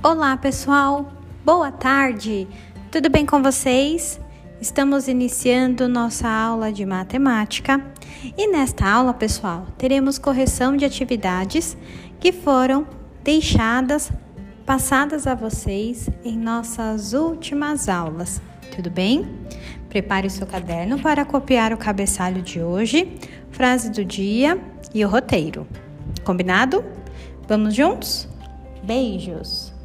Olá, pessoal. Boa tarde. Tudo bem com vocês? Estamos iniciando nossa aula de matemática e nesta aula, pessoal, teremos correção de atividades que foram deixadas passadas a vocês em nossas últimas aulas. Tudo bem? Prepare o seu caderno para copiar o cabeçalho de hoje, frase do dia e o roteiro. Combinado? Vamos juntos? Beijos!